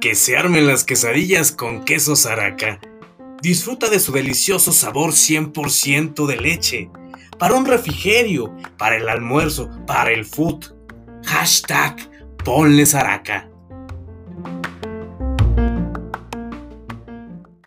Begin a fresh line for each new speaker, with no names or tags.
Que se armen las quesadillas con queso Zaraca. Disfruta de su delicioso sabor 100% de leche. Para un refrigerio, para el almuerzo, para el food. Hashtag ponle Zaraca.